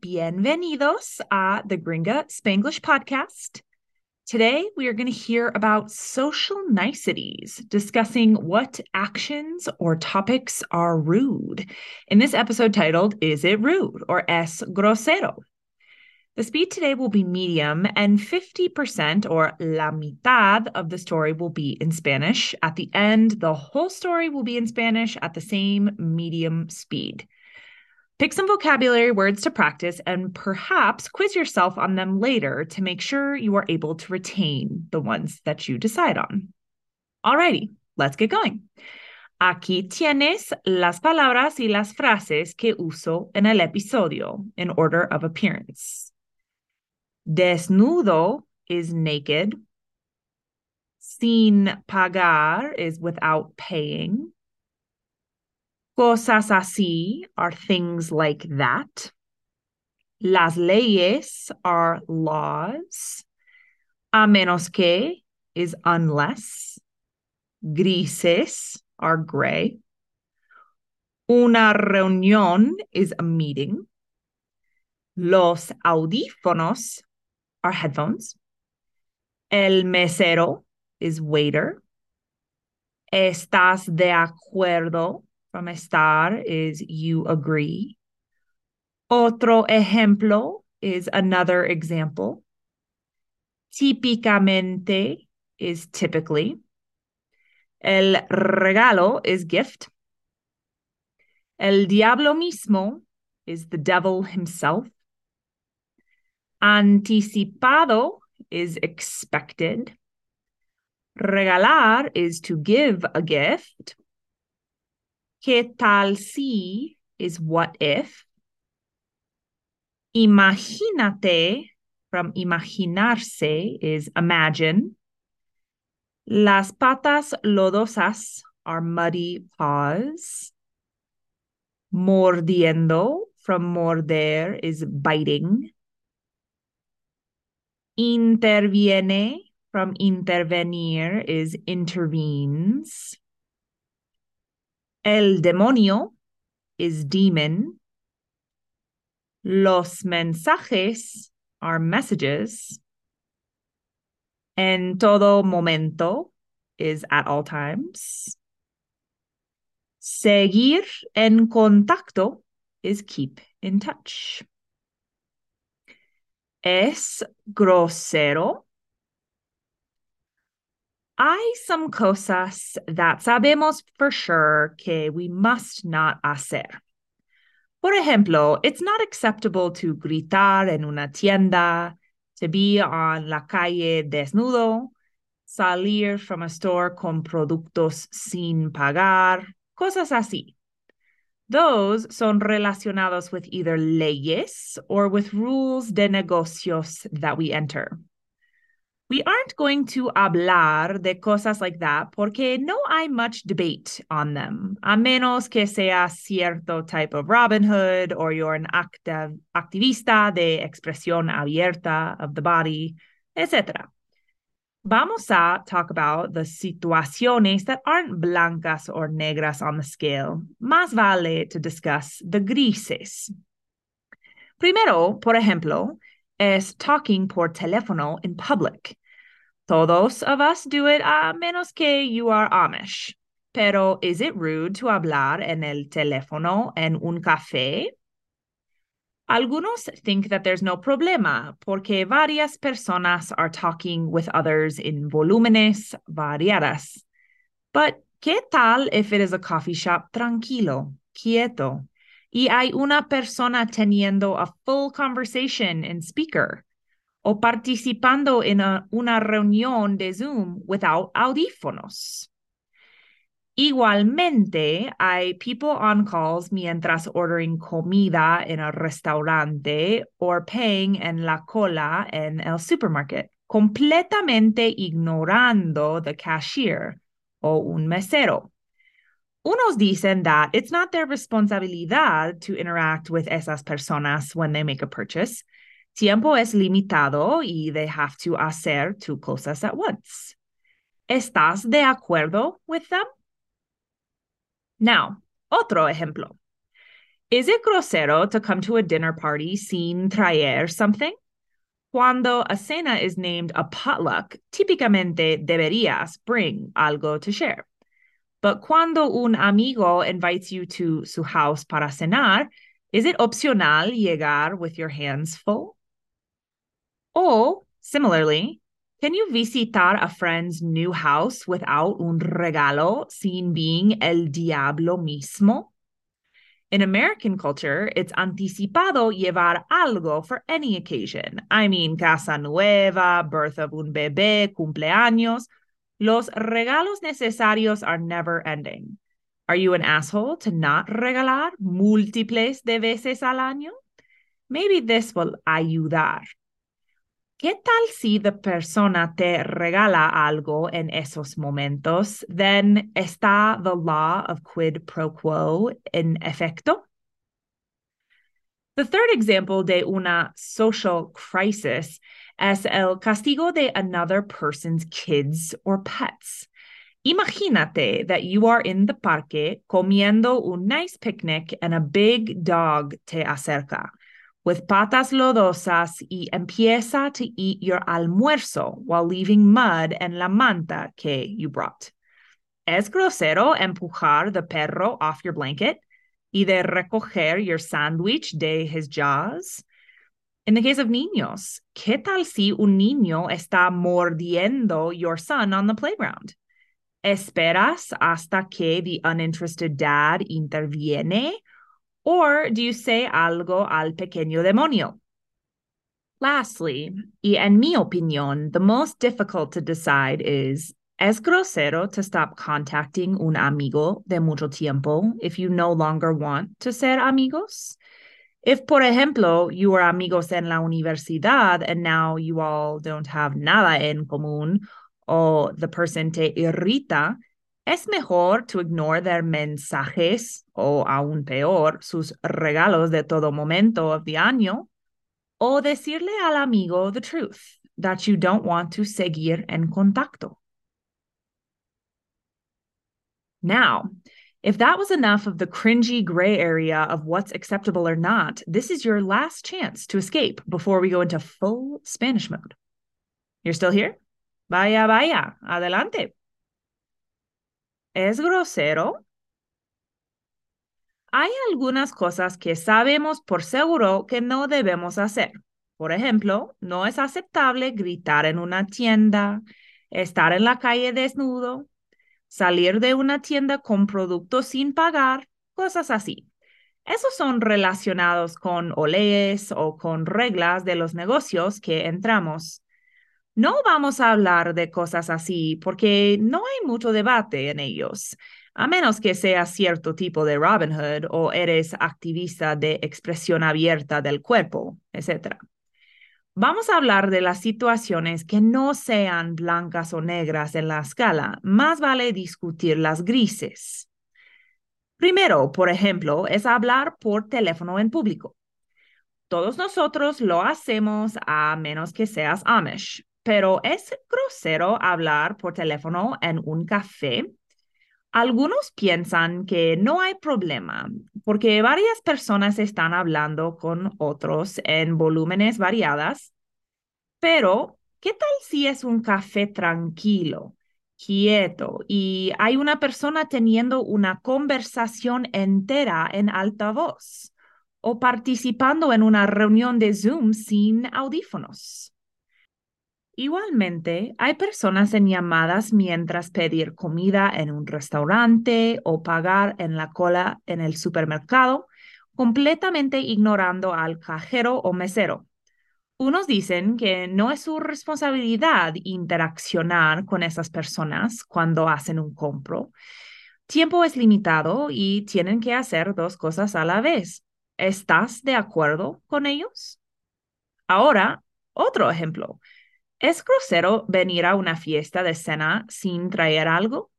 Bienvenidos a the Gringa Spanglish podcast. Today, we are going to hear about social niceties, discussing what actions or topics are rude. In this episode titled, Is It Rude or Es Grosero? The speed today will be medium, and 50% or la mitad of the story will be in Spanish. At the end, the whole story will be in Spanish at the same medium speed. Pick some vocabulary words to practice and perhaps quiz yourself on them later to make sure you are able to retain the ones that you decide on. Alrighty, let's get going. Aquí tienes las palabras y las frases que uso en el episodio in order of appearance. Desnudo is naked. Sin pagar is without paying. Cosas así are things like that. Las leyes are laws. A menos que is unless. Grises are gray. Una reunión is a meeting. Los audífonos are headphones. El mesero is waiter. ¿Estás de acuerdo? From estar is you agree. Otro ejemplo is another example. Típicamente is typically. El regalo is gift. El diablo mismo is the devil himself. Anticipado is expected. Regalar is to give a gift. ¿Qué tal si is what if? Imagínate from imaginarse is imagine. Las patas lodosas are muddy paws. Mordiendo from morder is biting. Interviene from intervenir is intervenes. El demonio is demon. Los mensajes are messages. En todo momento is at all times. Seguir en contacto is keep in touch. Es grosero. Hay some cosas that sabemos for sure que we must not hacer. Por ejemplo, it's not acceptable to gritar en una tienda, to be on la calle desnudo, salir from a store con productos sin pagar, cosas así. Those son relacionados with either leyes or with rules de negocios that we enter. We aren't going to hablar de cosas like that porque no hay much debate on them, a menos que sea cierto type of Robin Hood or you're an activ activista de expresión abierta of the body, etc. Vamos a talk about the situaciones that aren't blancas or negras on the scale. Más vale to discuss the grises. Primero, por ejemplo, es talking por teléfono in public. Todos of us do it a menos que you are Amish. Pero is it rude to hablar en el teléfono en un café? Algunos think that there's no problema porque varias personas are talking with others in volúmenes variadas. But ¿qué tal if it is a coffee shop tranquilo, quieto, y hay una persona teniendo a full conversation in speaker? O participando en a, una reunión de Zoom without audífonos. Igualmente, hay people on calls mientras ordering comida en el restaurante or paying en la cola en el supermarket, completamente ignorando the cashier o un mesero. Unos dicen that it's not their responsabilidad to interact with esas personas when they make a purchase. Tiempo es limitado y they have to hacer two cosas at once. ¿Estás de acuerdo with them? Now, otro ejemplo. Is it grosero to come to a dinner party sin traer something? Cuando a cena is named a potluck, típicamente deberías bring algo to share. But cuando un amigo invites you to su house para cenar, is it opcional llegar with your hands full? Or, similarly, can you visitar a friend's new house without un regalo sin being el diablo mismo? In American culture, it's anticipado llevar algo for any occasion. I mean, casa nueva, birth of un bebé, cumpleaños. Los regalos necesarios are never ending. Are you an asshole to not regalar múltiples de veces al año? Maybe this will ayudar. ¿Qué tal si the persona te regala algo en esos momentos? Then está the law of quid pro quo in efecto? The third example de una social crisis es el castigo de another person's kids or pets. Imagínate that you are in the parque comiendo un nice picnic and a big dog te acerca with patas lodosas y empieza to eat your almuerzo while leaving mud en la manta que you brought. Es grosero empujar the perro off your blanket y de recoger your sandwich de his jaws. In the case of niños, ¿qué tal si un niño está mordiendo your son on the playground? ¿Esperas hasta que the uninterested dad interviene? Or do you say algo al pequeño demonio? Lastly, y en mi opinión, the most difficult to decide is ¿Es grosero to stop contacting un amigo de mucho tiempo if you no longer want to ser amigos? If, por ejemplo, you were amigos en la universidad and now you all don't have nada en común, or the person te irrita, es mejor to ignore their mensajes o aún peor, sus regalos de todo momento of the año, o decirle al amigo the truth that you don't want to seguir en contacto. Now, if that was enough of the cringy gray area of what's acceptable or not, this is your last chance to escape before we go into full Spanish mode. You're still here? Vaya, vaya, adelante. ¿Es grosero? Hay algunas cosas que sabemos por seguro que no debemos hacer. Por ejemplo, no es aceptable gritar en una tienda, estar en la calle desnudo, salir de una tienda con productos sin pagar, cosas así. Esos son relacionados con o leyes o con reglas de los negocios que entramos. No vamos a hablar de cosas así porque no hay mucho debate en ellos, a menos que seas cierto tipo de Robin Hood o eres activista de expresión abierta del cuerpo, etc. Vamos a hablar de las situaciones que no sean blancas o negras en la escala. Más vale discutir las grises. Primero, por ejemplo, es hablar por teléfono en público. Todos nosotros lo hacemos a menos que seas Amish, pero es grosero hablar por teléfono en un café. Algunos piensan que no hay problema porque varias personas están hablando con otros en volúmenes variadas, pero ¿qué tal si es un café tranquilo, quieto y hay una persona teniendo una conversación entera en alta voz o participando en una reunión de Zoom sin audífonos? Igualmente, hay personas en llamadas mientras pedir comida en un restaurante o pagar en la cola en el supermercado, completamente ignorando al cajero o mesero. Unos dicen que no es su responsabilidad interaccionar con esas personas cuando hacen un compro. Tiempo es limitado y tienen que hacer dos cosas a la vez. ¿Estás de acuerdo con ellos? Ahora, otro ejemplo. ¿Es grosero venir a una fiesta de cena sin traer algo?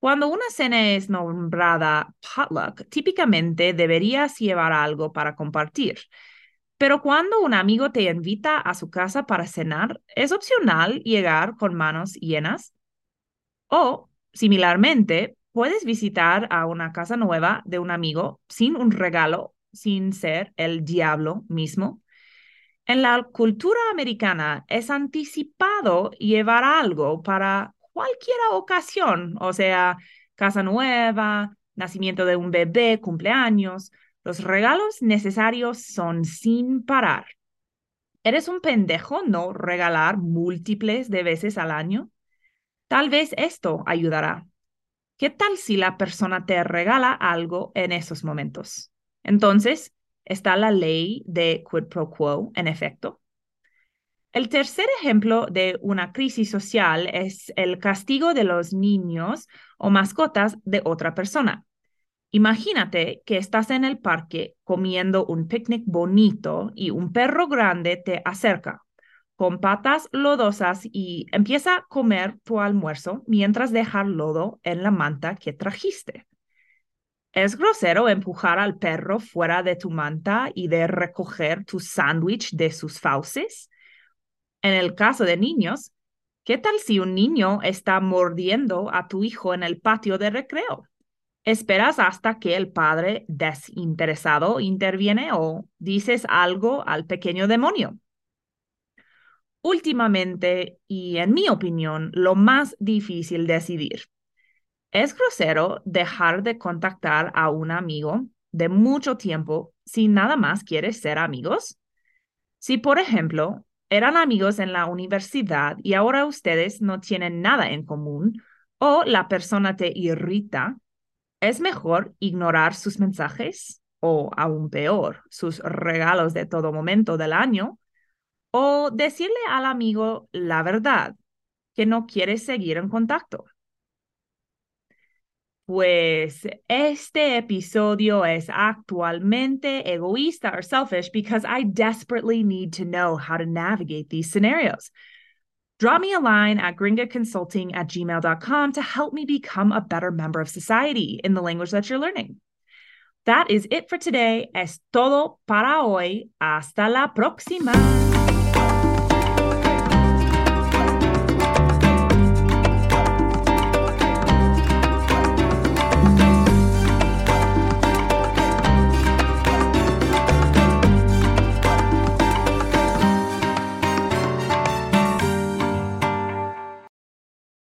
Cuando una cena es nombrada potluck, típicamente deberías llevar algo para compartir. Pero cuando un amigo te invita a su casa para cenar, ¿es opcional llegar con manos llenas? O, similarmente, puedes visitar a una casa nueva de un amigo sin un regalo, sin ser el diablo mismo. En la cultura americana es anticipado llevar algo para cualquier ocasión, o sea, casa nueva, nacimiento de un bebé, cumpleaños. Los regalos necesarios son sin parar. ¿Eres un pendejo no regalar múltiples de veces al año? Tal vez esto ayudará. ¿Qué tal si la persona te regala algo en esos momentos? Entonces, está la ley de quid pro quo en efecto. El tercer ejemplo de una crisis social es el castigo de los niños o mascotas de otra persona. Imagínate que estás en el parque comiendo un picnic bonito y un perro grande te acerca con patas lodosas y empieza a comer tu almuerzo mientras deja lodo en la manta que trajiste. Es grosero empujar al perro fuera de tu manta y de recoger tu sándwich de sus fauces. En el caso de niños, ¿qué tal si un niño está mordiendo a tu hijo en el patio de recreo? ¿Esperas hasta que el padre desinteresado interviene o dices algo al pequeño demonio? Últimamente, y en mi opinión, lo más difícil decidir. ¿Es grosero dejar de contactar a un amigo de mucho tiempo si nada más quieres ser amigos? Si, por ejemplo, eran amigos en la universidad y ahora ustedes no tienen nada en común o la persona te irrita, es mejor ignorar sus mensajes o, aún peor, sus regalos de todo momento del año o decirle al amigo la verdad, que no quieres seguir en contacto. Pues este episodio es actualmente egoísta or selfish because I desperately need to know how to navigate these scenarios. Draw me a line at gringaconsulting at gmail.com to help me become a better member of society in the language that you're learning. That is it for today. Es todo para hoy. Hasta la próxima.